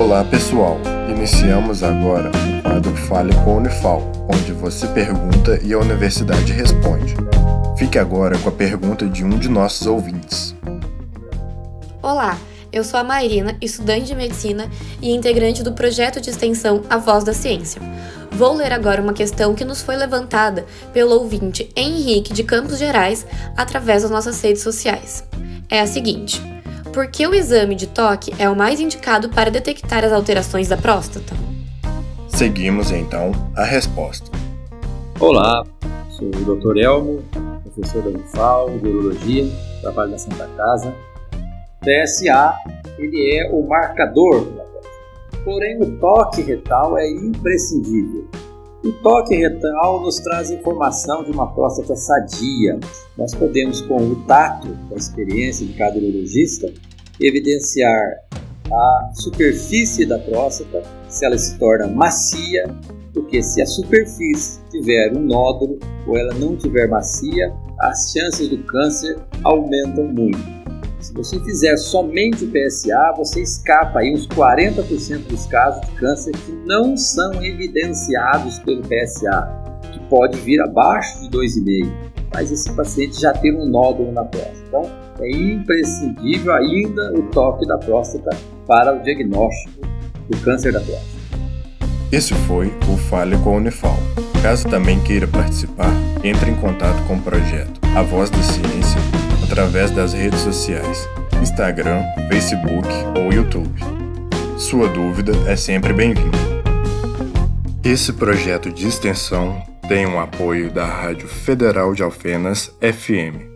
Olá pessoal, iniciamos agora o quadro Fale com a Unifal, onde você pergunta e a universidade responde. Fique agora com a pergunta de um de nossos ouvintes. Olá, eu sou a Mairina, estudante de medicina e integrante do projeto de extensão A Voz da Ciência. Vou ler agora uma questão que nos foi levantada pelo ouvinte Henrique de Campos Gerais através das nossas redes sociais. É a seguinte: por que o exame de toque é o mais indicado para detectar as alterações da próstata? Seguimos então a resposta. Olá, sou o Dr. Elmo, professor da Unifal de Urologia, trabalho na Santa Casa. TSA, ele é o marcador da próstata. Porém, o toque retal é imprescindível. O toque retal nos traz informação de uma próstata sadia. Nós podemos, com o tato, com a experiência de cada urologista, evidenciar a superfície da próstata, se ela se torna macia, porque se a superfície tiver um nódulo ou ela não tiver macia, as chances do câncer aumentam muito. Se você fizer somente o PSA, você escapa aí uns 40% dos casos de câncer que não são evidenciados pelo PSA, que pode vir abaixo de 2,5, mas esse paciente já tem um nódulo na próstata. Então, é imprescindível ainda o toque da próstata para o diagnóstico do câncer da próstata. Esse foi o Fale com a Unifal. Caso também queira participar, entre em contato com o projeto A Voz da Ciência através das redes sociais, Instagram, Facebook ou YouTube. Sua dúvida é sempre bem-vinda. Esse projeto de extensão tem o apoio da Rádio Federal de Alfenas FM